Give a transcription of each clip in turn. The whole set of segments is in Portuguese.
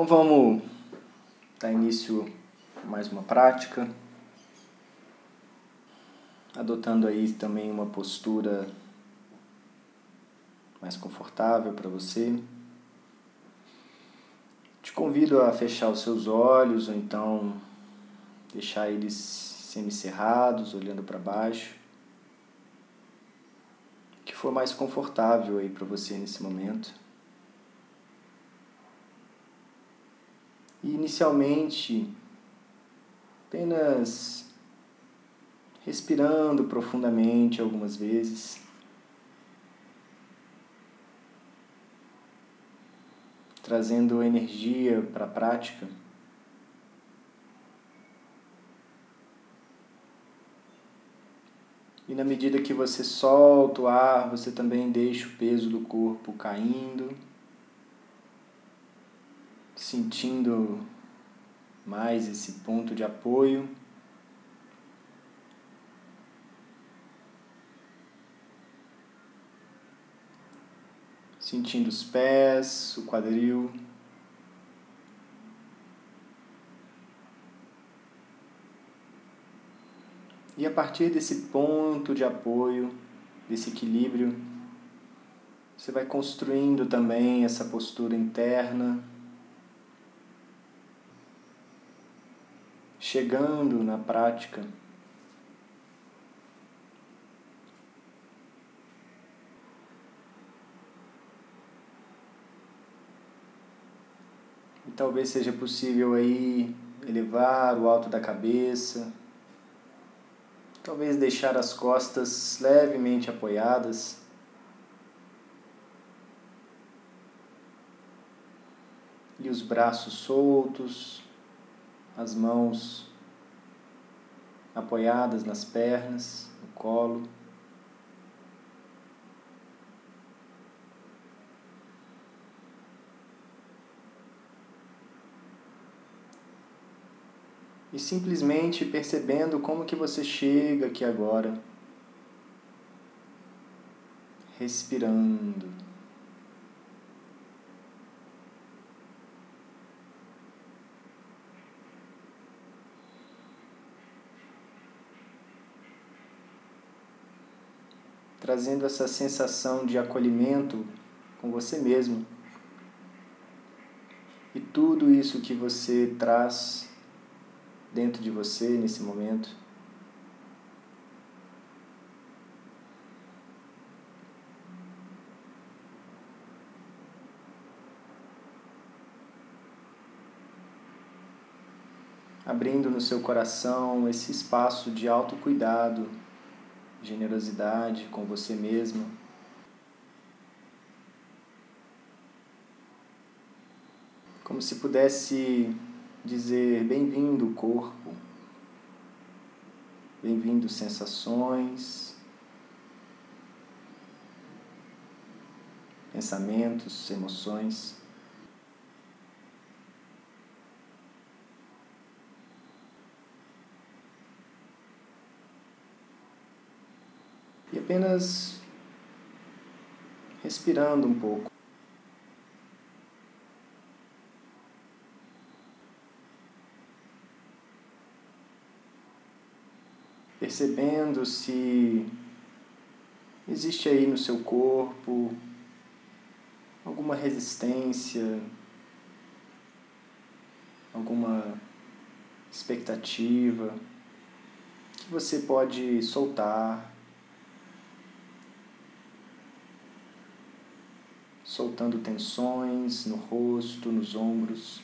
Então vamos dar início a mais uma prática, adotando aí também uma postura mais confortável para você. Te convido a fechar os seus olhos ou então deixar eles semicerrados, olhando para baixo. O que for mais confortável aí para você nesse momento. E inicialmente, apenas respirando profundamente algumas vezes. Trazendo energia para a prática. E na medida que você solta o ar, você também deixa o peso do corpo caindo sentindo mais esse ponto de apoio. Sentindo os pés, o quadril. E a partir desse ponto de apoio, desse equilíbrio, você vai construindo também essa postura interna chegando na prática. E talvez seja possível aí elevar o alto da cabeça, talvez deixar as costas levemente apoiadas. E os braços soltos, as mãos apoiadas nas pernas, no colo. E simplesmente percebendo como que você chega aqui agora, respirando. Trazendo essa sensação de acolhimento com você mesmo. E tudo isso que você traz dentro de você nesse momento. Abrindo no seu coração esse espaço de autocuidado generosidade com você mesmo. Como se pudesse dizer: bem-vindo, corpo, bem-vindo, sensações, pensamentos, emoções. e apenas respirando um pouco. Percebendo se existe aí no seu corpo alguma resistência, alguma expectativa que você pode soltar soltando tensões no rosto, nos ombros.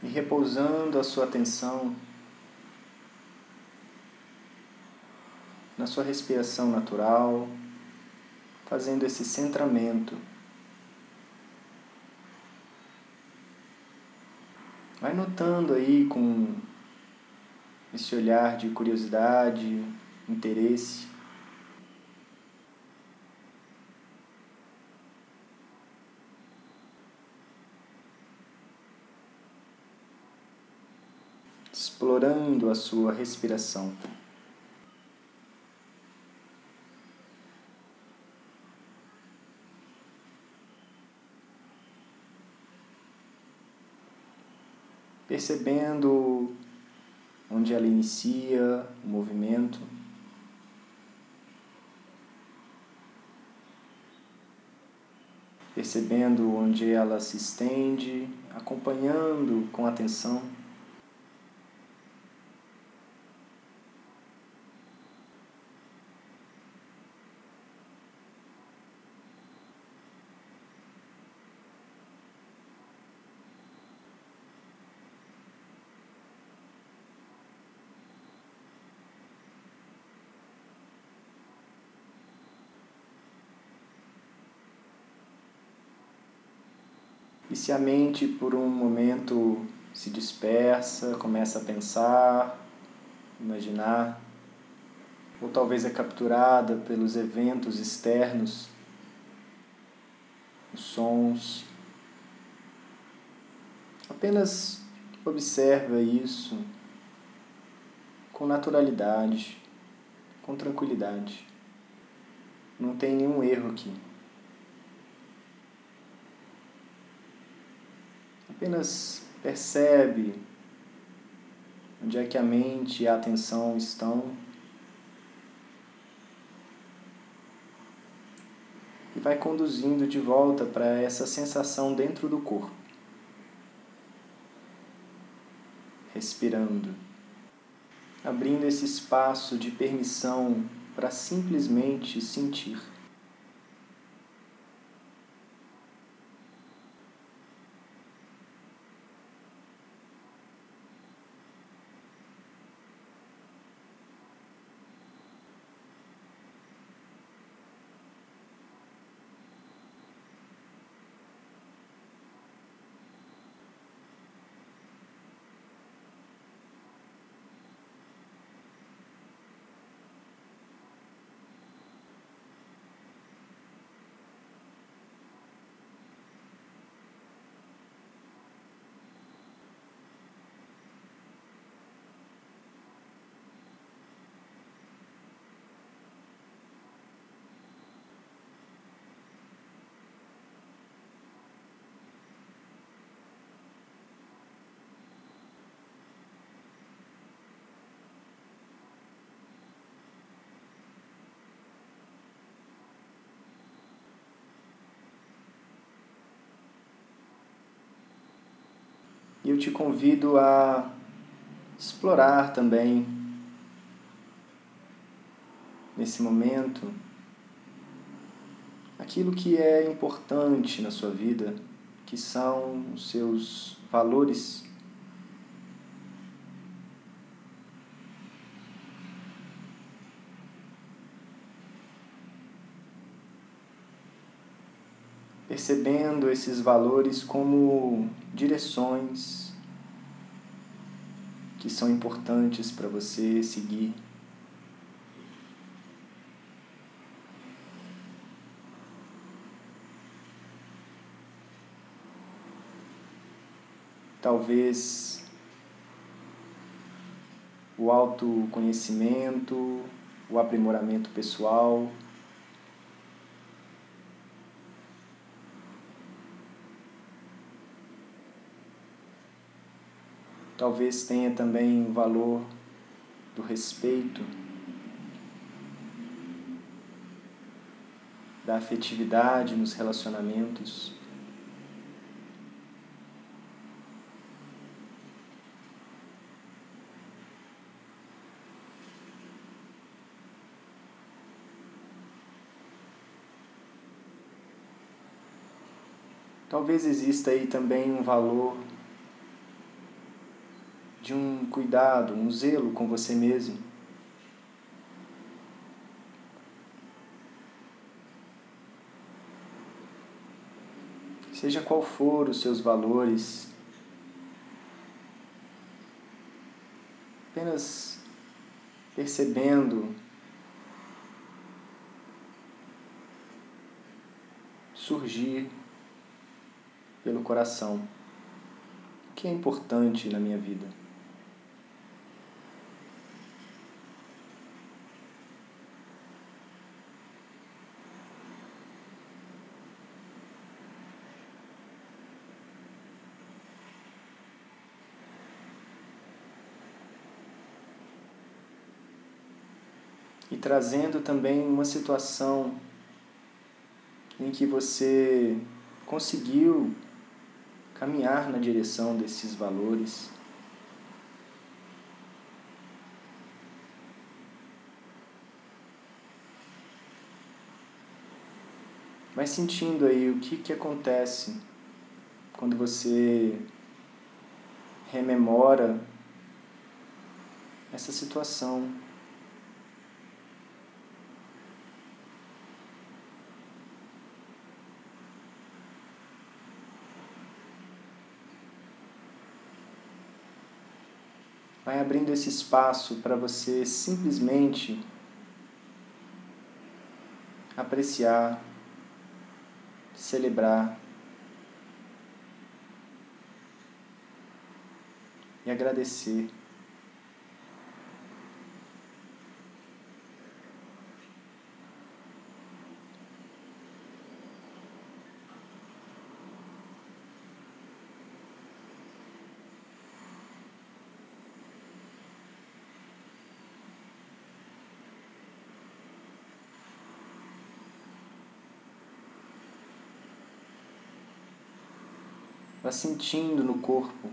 E repousando a sua atenção na sua respiração natural fazendo esse centramento. Vai notando aí com esse olhar de curiosidade, interesse. Explorando a sua respiração. Percebendo onde ela inicia o movimento. Percebendo onde ela se estende, acompanhando com atenção. E se a mente por um momento se dispersa, começa a pensar, imaginar, ou talvez é capturada pelos eventos externos, os sons, apenas observa isso com naturalidade, com tranquilidade. Não tem nenhum erro aqui. Apenas percebe onde é que a mente e a atenção estão. E vai conduzindo de volta para essa sensação dentro do corpo. Respirando. Abrindo esse espaço de permissão para simplesmente sentir. E eu te convido a explorar também nesse momento aquilo que é importante na sua vida, que são os seus valores. Percebendo esses valores como direções que são importantes para você seguir. Talvez o autoconhecimento, o aprimoramento pessoal. Talvez tenha também o valor do respeito, da afetividade nos relacionamentos. Talvez exista aí também um valor de um cuidado, um zelo com você mesmo. Seja qual for os seus valores, apenas percebendo surgir pelo coração o que é importante na minha vida. e trazendo também uma situação em que você conseguiu caminhar na direção desses valores. Vai sentindo aí o que, que acontece quando você rememora essa situação. Vai abrindo esse espaço para você simplesmente apreciar, celebrar e agradecer. Vá sentindo no corpo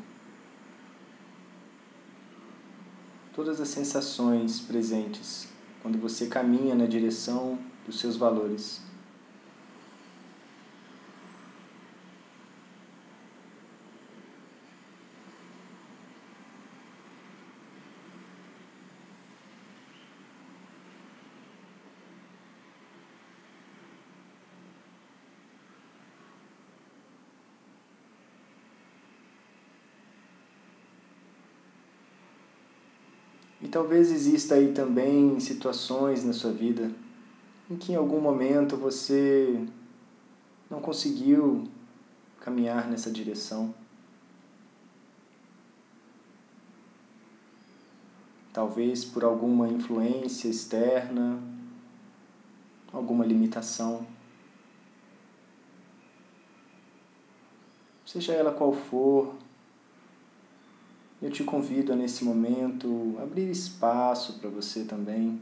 todas as sensações presentes quando você caminha na direção dos seus valores. E talvez exista aí também situações na sua vida em que em algum momento você não conseguiu caminhar nessa direção. Talvez por alguma influência externa, alguma limitação. Seja ela qual for, eu te convido a nesse momento abrir espaço para você também.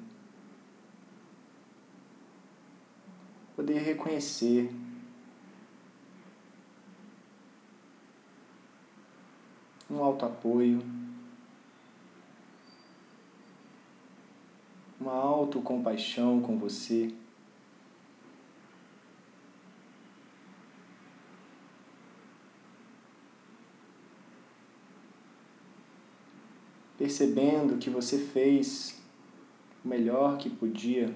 Poder reconhecer. Um alto apoio, uma autocompaixão com você. Percebendo que você fez o melhor que podia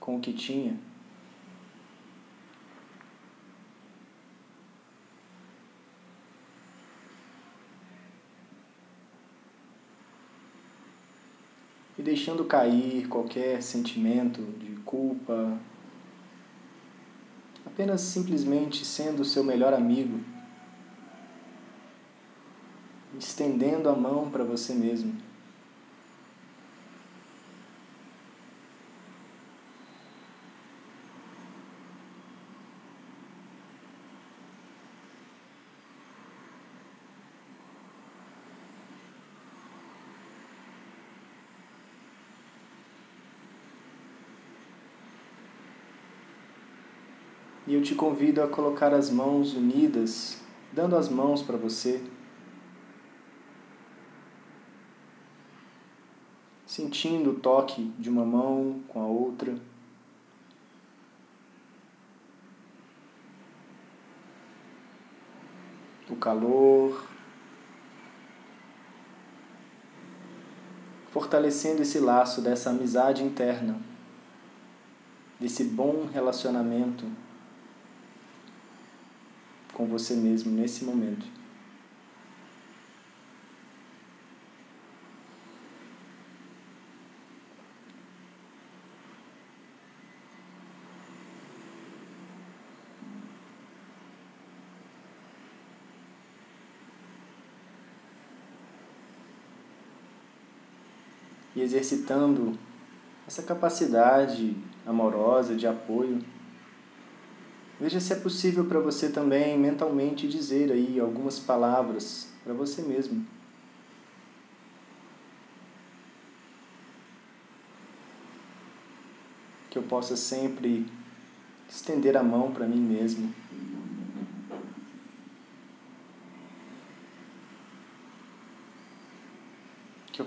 com o que tinha. E deixando cair qualquer sentimento de culpa, apenas simplesmente sendo o seu melhor amigo estendendo a mão para você mesmo. E eu te convido a colocar as mãos unidas, dando as mãos para você. Sentindo o toque de uma mão com a outra. O calor. Fortalecendo esse laço dessa amizade interna, desse bom relacionamento com você mesmo nesse momento. e exercitando essa capacidade amorosa de apoio. Veja se é possível para você também mentalmente dizer aí algumas palavras para você mesmo. Que eu possa sempre estender a mão para mim mesmo.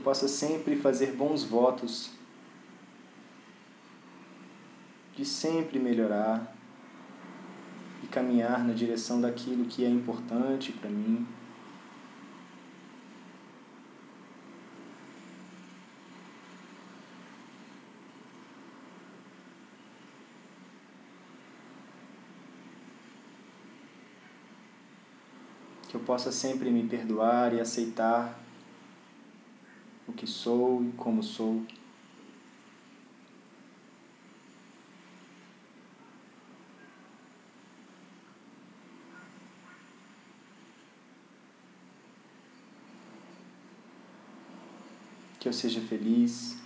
Possa sempre fazer bons votos de sempre melhorar e caminhar na direção daquilo que é importante para mim. Que eu possa sempre me perdoar e aceitar o que sou e como sou. que eu seja feliz.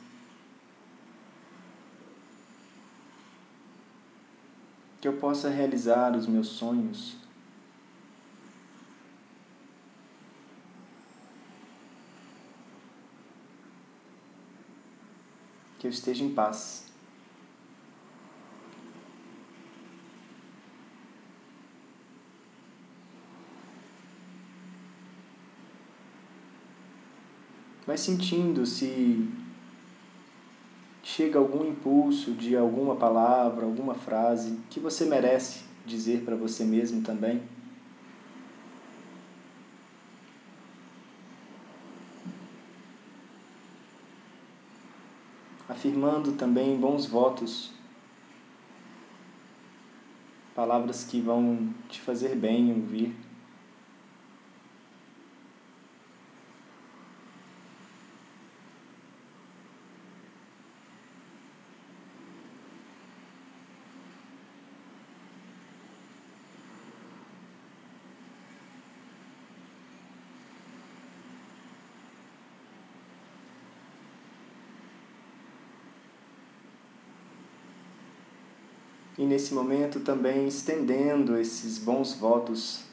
Que eu possa realizar os meus sonhos. Que eu esteja em paz. Vai sentindo se chega algum impulso de alguma palavra, alguma frase que você merece dizer para você mesmo também. Afirmando também bons votos, palavras que vão te fazer bem ouvir. e nesse momento também estendendo esses bons votos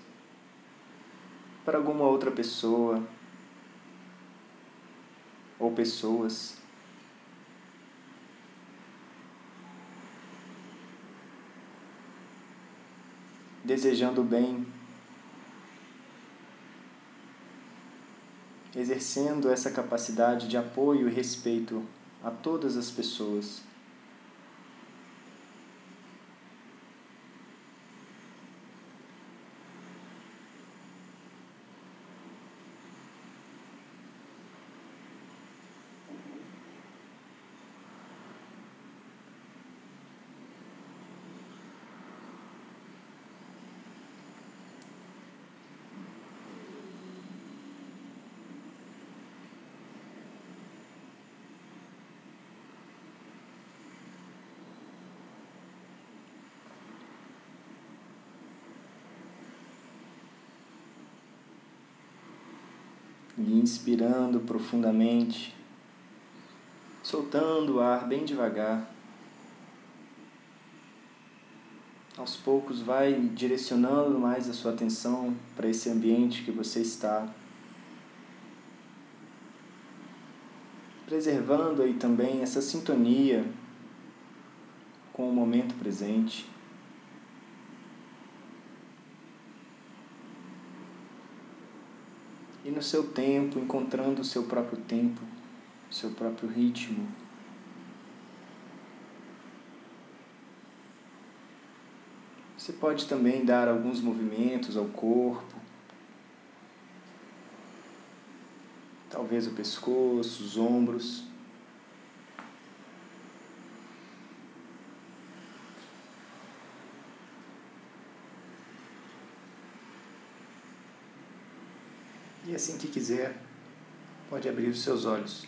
para alguma outra pessoa ou pessoas. Desejando bem, exercendo essa capacidade de apoio e respeito a todas as pessoas. E inspirando profundamente, soltando o ar bem devagar. Aos poucos vai direcionando mais a sua atenção para esse ambiente que você está. Preservando aí também essa sintonia com o momento presente. E no seu tempo, encontrando o seu próprio tempo, o seu próprio ritmo. Você pode também dar alguns movimentos ao corpo, talvez o pescoço, os ombros. E assim que quiser, pode abrir os seus olhos.